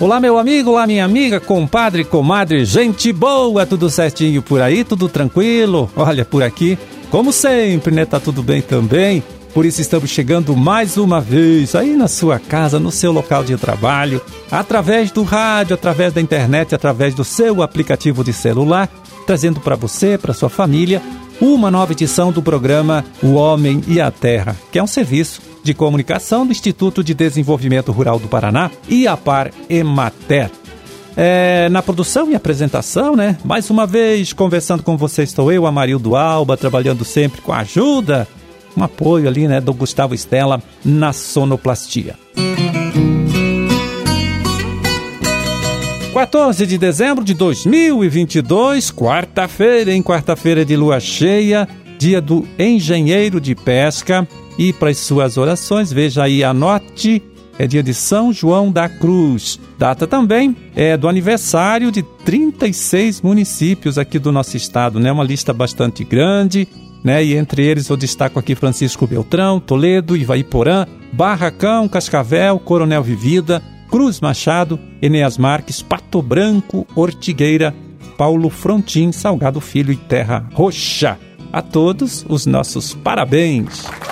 Olá, meu amigo, olá, minha amiga, compadre, comadre, gente boa, tudo certinho por aí, tudo tranquilo? Olha, por aqui, como sempre, né? Tá tudo bem também. Por isso estamos chegando mais uma vez aí na sua casa, no seu local de trabalho, através do rádio, através da internet, através do seu aplicativo de celular, trazendo para você, para sua família, uma nova edição do programa O Homem e a Terra, que é um serviço de Comunicação do Instituto de Desenvolvimento Rural do Paraná e a Emater. É, na produção e apresentação, né? Mais uma vez, conversando com você estou eu, Amarildo Alba, trabalhando sempre com a ajuda, um apoio ali, né, do Gustavo Estela na sonoplastia. 14 de dezembro de 2022, quarta-feira, em quarta-feira de lua cheia, dia do engenheiro de pesca. E para as suas orações, veja aí, anote, é dia de São João da Cruz. Data também é do aniversário de 36 municípios aqui do nosso estado, né? Uma lista bastante grande, né? E entre eles eu destaco aqui Francisco Beltrão, Toledo, Ivaiporã, Barracão, Cascavel, Coronel Vivida, Cruz Machado, Eneas Marques, Pato Branco, Ortigueira, Paulo Frontin, Salgado Filho e Terra Roxa. A todos os nossos parabéns!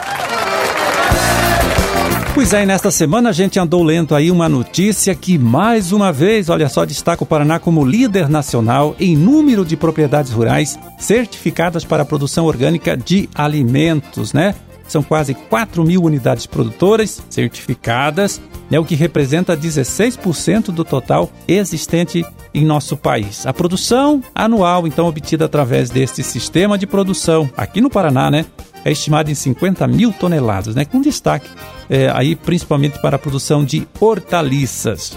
Pois é, nesta semana a gente andou lendo aí uma notícia que mais uma vez, olha só, destaca o Paraná como líder nacional em número de propriedades rurais certificadas para a produção orgânica de alimentos, né? São quase 4 mil unidades produtoras certificadas, né, o que representa 16% do total existente em nosso país. A produção anual, então, obtida através deste sistema de produção aqui no Paraná, né, é estimada em 50 mil toneladas, né, com destaque é, aí principalmente para a produção de hortaliças.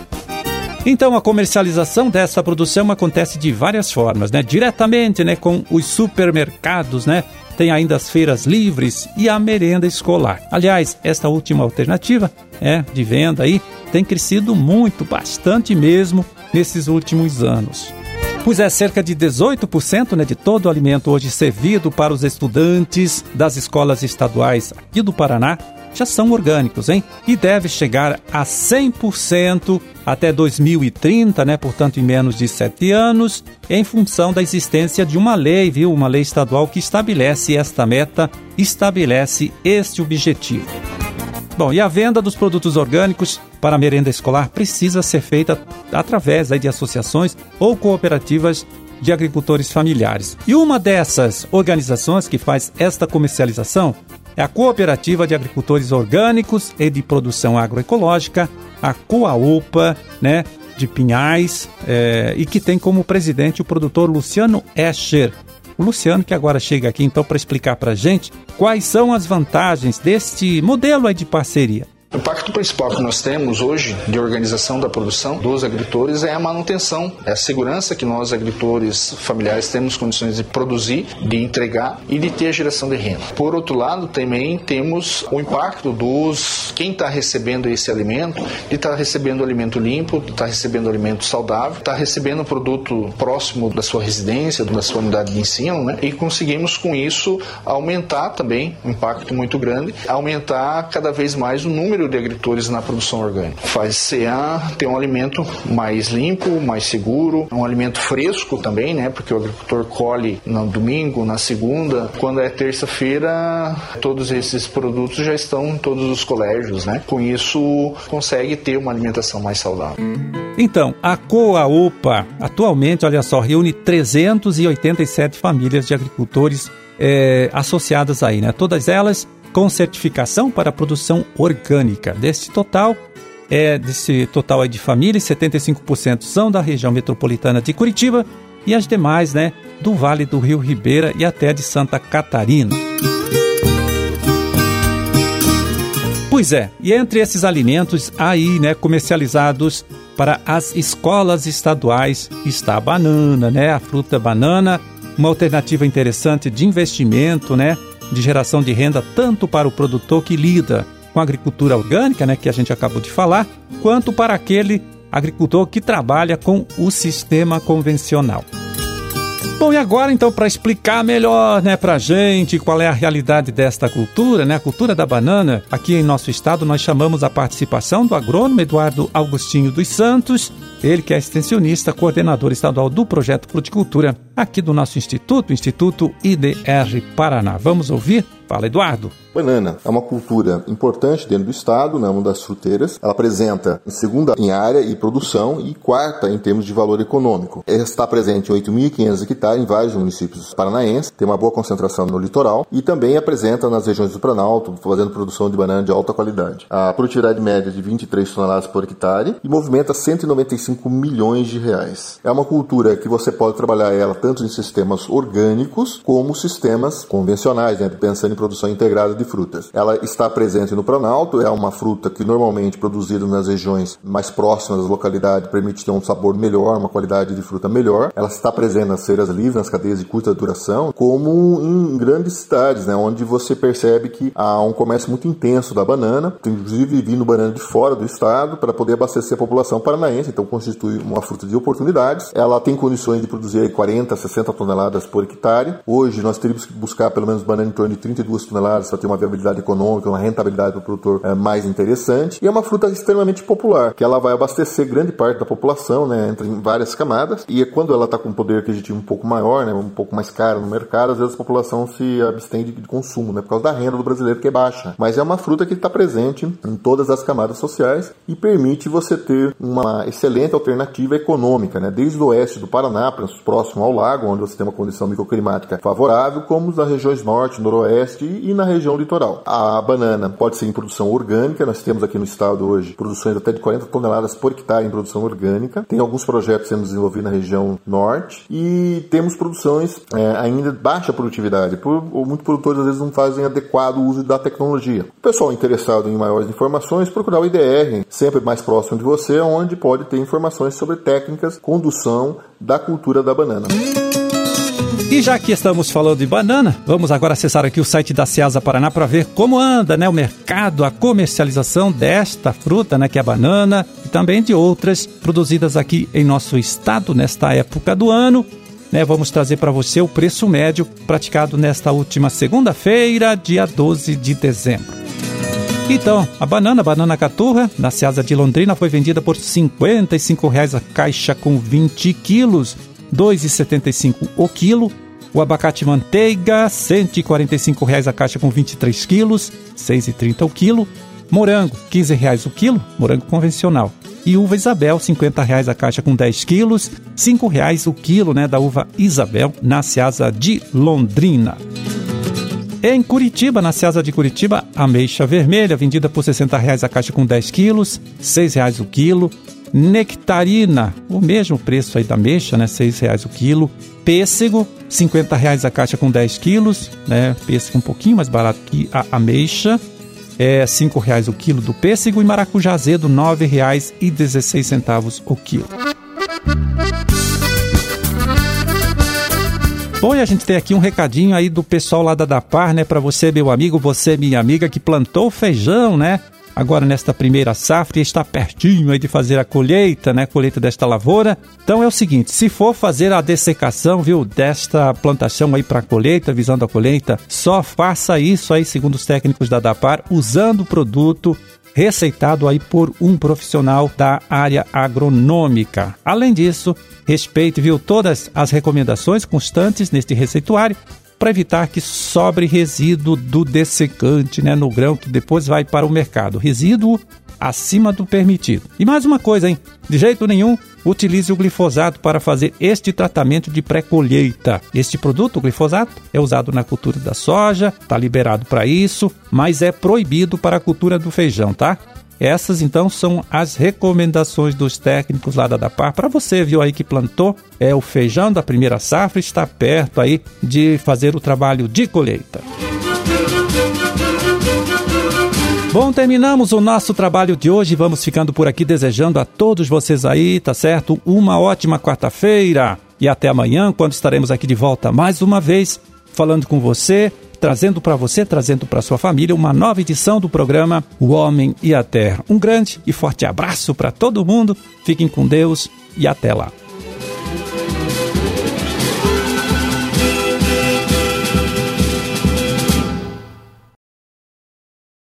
Então a comercialização dessa produção acontece de várias formas, né? Diretamente, né, com os supermercados, né? Tem ainda as feiras livres e a merenda escolar. Aliás, esta última alternativa, é, de venda aí, tem crescido muito, bastante mesmo nesses últimos anos. Pois é, cerca de 18% né, de todo o alimento hoje servido para os estudantes das escolas estaduais aqui do Paraná já são orgânicos, hein? E deve chegar a 100% até 2030, né? Portanto, em menos de sete anos, em função da existência de uma lei, viu? Uma lei estadual que estabelece esta meta, estabelece este objetivo. Bom, e a venda dos produtos orgânicos para a merenda escolar precisa ser feita através de associações ou cooperativas de agricultores familiares. E uma dessas organizações que faz esta comercialização é a Cooperativa de Agricultores Orgânicos e de Produção Agroecológica, a Coaopa, né, de Pinhais, é, e que tem como presidente o produtor Luciano Escher. O Luciano que agora chega aqui então para explicar para gente quais são as vantagens deste modelo de parceria. O impacto principal que nós temos hoje de organização da produção dos agricultores é a manutenção, é a segurança que nós, agricultores familiares, temos condições de produzir, de entregar e de ter a geração de renda. Por outro lado, também temos o impacto dos quem está recebendo esse alimento, de estar tá recebendo alimento limpo, de estar tá recebendo alimento saudável, está recebendo produto próximo da sua residência, da sua unidade de ensino, né? E conseguimos com isso aumentar também um impacto muito grande, aumentar cada vez mais o número número de agricultores na produção orgânica. Faz CA ter um alimento mais limpo, mais seguro, um alimento fresco também, né? Porque o agricultor colhe no domingo, na segunda. Quando é terça-feira, todos esses produtos já estão em todos os colégios, né? Com isso, consegue ter uma alimentação mais saudável. Então, a Coaopa atualmente, olha só, reúne 387 famílias de agricultores é, associadas aí, né? Todas elas com certificação para produção orgânica. Desse total, é, desse total é de famílias, 75% são da região metropolitana de Curitiba e as demais, né, do Vale do Rio Ribeira e até de Santa Catarina. Pois é, e entre esses alimentos aí, né, comercializados para as escolas estaduais está a banana, né, a fruta banana, uma alternativa interessante de investimento, né, de geração de renda tanto para o produtor que lida com a agricultura orgânica, né, que a gente acabou de falar, quanto para aquele agricultor que trabalha com o sistema convencional. Bom, e agora então para explicar melhor, né, pra gente qual é a realidade desta cultura, né, a cultura da banana, aqui em nosso estado nós chamamos a participação do agrônomo Eduardo Augustinho dos Santos, ele que é extensionista, coordenador estadual do projeto Fruticultura aqui do nosso instituto, Instituto IDR Paraná. Vamos ouvir? Fala, Eduardo. Banana é uma cultura importante dentro do estado, né, uma das fruteiras. Ela apresenta segunda em área e produção e quarta em termos de valor econômico. Ela está presente em 8.500 hectares em vários municípios paranaenses, tem uma boa concentração no litoral e também apresenta nas regiões do Planalto, fazendo produção de banana de alta qualidade. A produtividade média é de 23 toneladas por hectare e movimenta 195 milhões de reais. É uma cultura que você pode trabalhar ela tanto em sistemas orgânicos como sistemas convencionais, né, pensando em produção integrada de frutas. Ela está presente no Planalto, é uma fruta que normalmente produzida nas regiões mais próximas das localidades permite ter um sabor melhor, uma qualidade de fruta melhor. Ela está presente nas feiras livres, nas cadeias de curta duração, como em grandes cidades, né, onde você percebe que há um comércio muito intenso da banana, inclusive vindo banana de fora do estado para poder abastecer a população paranaense, então constitui uma fruta de oportunidades. Ela tem condições de produzir 40, 60 toneladas por hectare. Hoje nós teríamos que buscar pelo menos banana em torno de 32 toneladas para ter uma viabilidade econômica, uma rentabilidade para o produtor é, mais interessante. E é uma fruta extremamente popular, que ela vai abastecer grande parte da população, né, entre várias camadas. E quando ela está com um poder aquisitivo um pouco maior, né, um pouco mais caro no mercado, às vezes a população se abstém de, de consumo, né, por causa da renda do brasileiro que é baixa. Mas é uma fruta que está presente em todas as camadas sociais e permite você ter uma excelente alternativa econômica, né, desde o oeste do Paraná, próximo ao lago, onde você tem uma condição microclimática favorável, como nas regiões norte, noroeste e na região litoral. A banana pode ser em produção orgânica, nós temos aqui no estado hoje produções até de 40 toneladas por hectare em produção orgânica. Tem alguns projetos sendo desenvolvidos na região norte e temos produções é, ainda de baixa produtividade, por, muitos produtores às vezes não fazem adequado uso da tecnologia. O pessoal interessado em maiores informações, procurar o IDR, sempre mais próximo de você, onde pode ter informações sobre técnicas, condução da cultura da banana. E já que estamos falando de banana, vamos agora acessar aqui o site da Ceasa Paraná para ver como anda né, o mercado, a comercialização desta fruta, né, que é a banana, e também de outras produzidas aqui em nosso estado nesta época do ano. Né, vamos trazer para você o preço médio praticado nesta última segunda-feira, dia 12 de dezembro. Então, a banana, banana caturra, na Ceasa de Londrina, foi vendida por R$ 55,00 a caixa com 20 quilos, R$ 2,75 o quilo. O abacate manteiga, R$ 145,00 a caixa com 23 quilos, R$ 6,30 o quilo. Morango, R$ 15,00 o quilo, morango convencional. E uva Isabel, R$ 50,00 a caixa com 10 quilos, R$ 5,00 o quilo né, da uva Isabel, na Ceasa de Londrina. Em Curitiba, na Ceasa de Curitiba, ameixa vermelha, vendida por R$ 60,00 a caixa com 10 quilos, R$ 6,00 o quilo. Nectarina, o mesmo preço aí da ameixa, né? R$ 6,00 o quilo. Pêssego, R$ 50,00 a caixa com 10 quilos, né? Pêssego um pouquinho mais barato que a ameixa. É R$ 5,00 o quilo do pêssego e maracujá azedo R$ 9,16 o quilo. Bom, e a gente tem aqui um recadinho aí do pessoal lá da Dapar, né? Para você, meu amigo, você, minha amiga, que plantou feijão, né? Agora nesta primeira safra e está pertinho aí de fazer a colheita, né? Colheita desta lavoura. Então é o seguinte, se for fazer a dessecação, viu, desta plantação aí para colheita, visando a colheita, só faça isso aí, segundo os técnicos da Dapar, usando o produto receitado aí por um profissional da área agronômica. Além disso, respeite viu todas as recomendações constantes neste receituário para evitar que sobre resíduo do dessecante né, no grão que depois vai para o mercado. Resíduo acima do permitido. E mais uma coisa, hein? De jeito nenhum, utilize o glifosato para fazer este tratamento de pré-colheita. Este produto, o glifosato, é usado na cultura da soja, está liberado para isso, mas é proibido para a cultura do feijão, tá? Essas então são as recomendações dos técnicos lá da DAPAR para você, viu aí que plantou é o feijão da primeira safra, está perto aí de fazer o trabalho de colheita. Bom, terminamos o nosso trabalho de hoje. Vamos ficando por aqui desejando a todos vocês aí, tá certo? Uma ótima quarta-feira. E até amanhã, quando estaremos aqui de volta mais uma vez, falando com você, trazendo para você, trazendo para sua família uma nova edição do programa O Homem e a Terra. Um grande e forte abraço para todo mundo. Fiquem com Deus e até lá.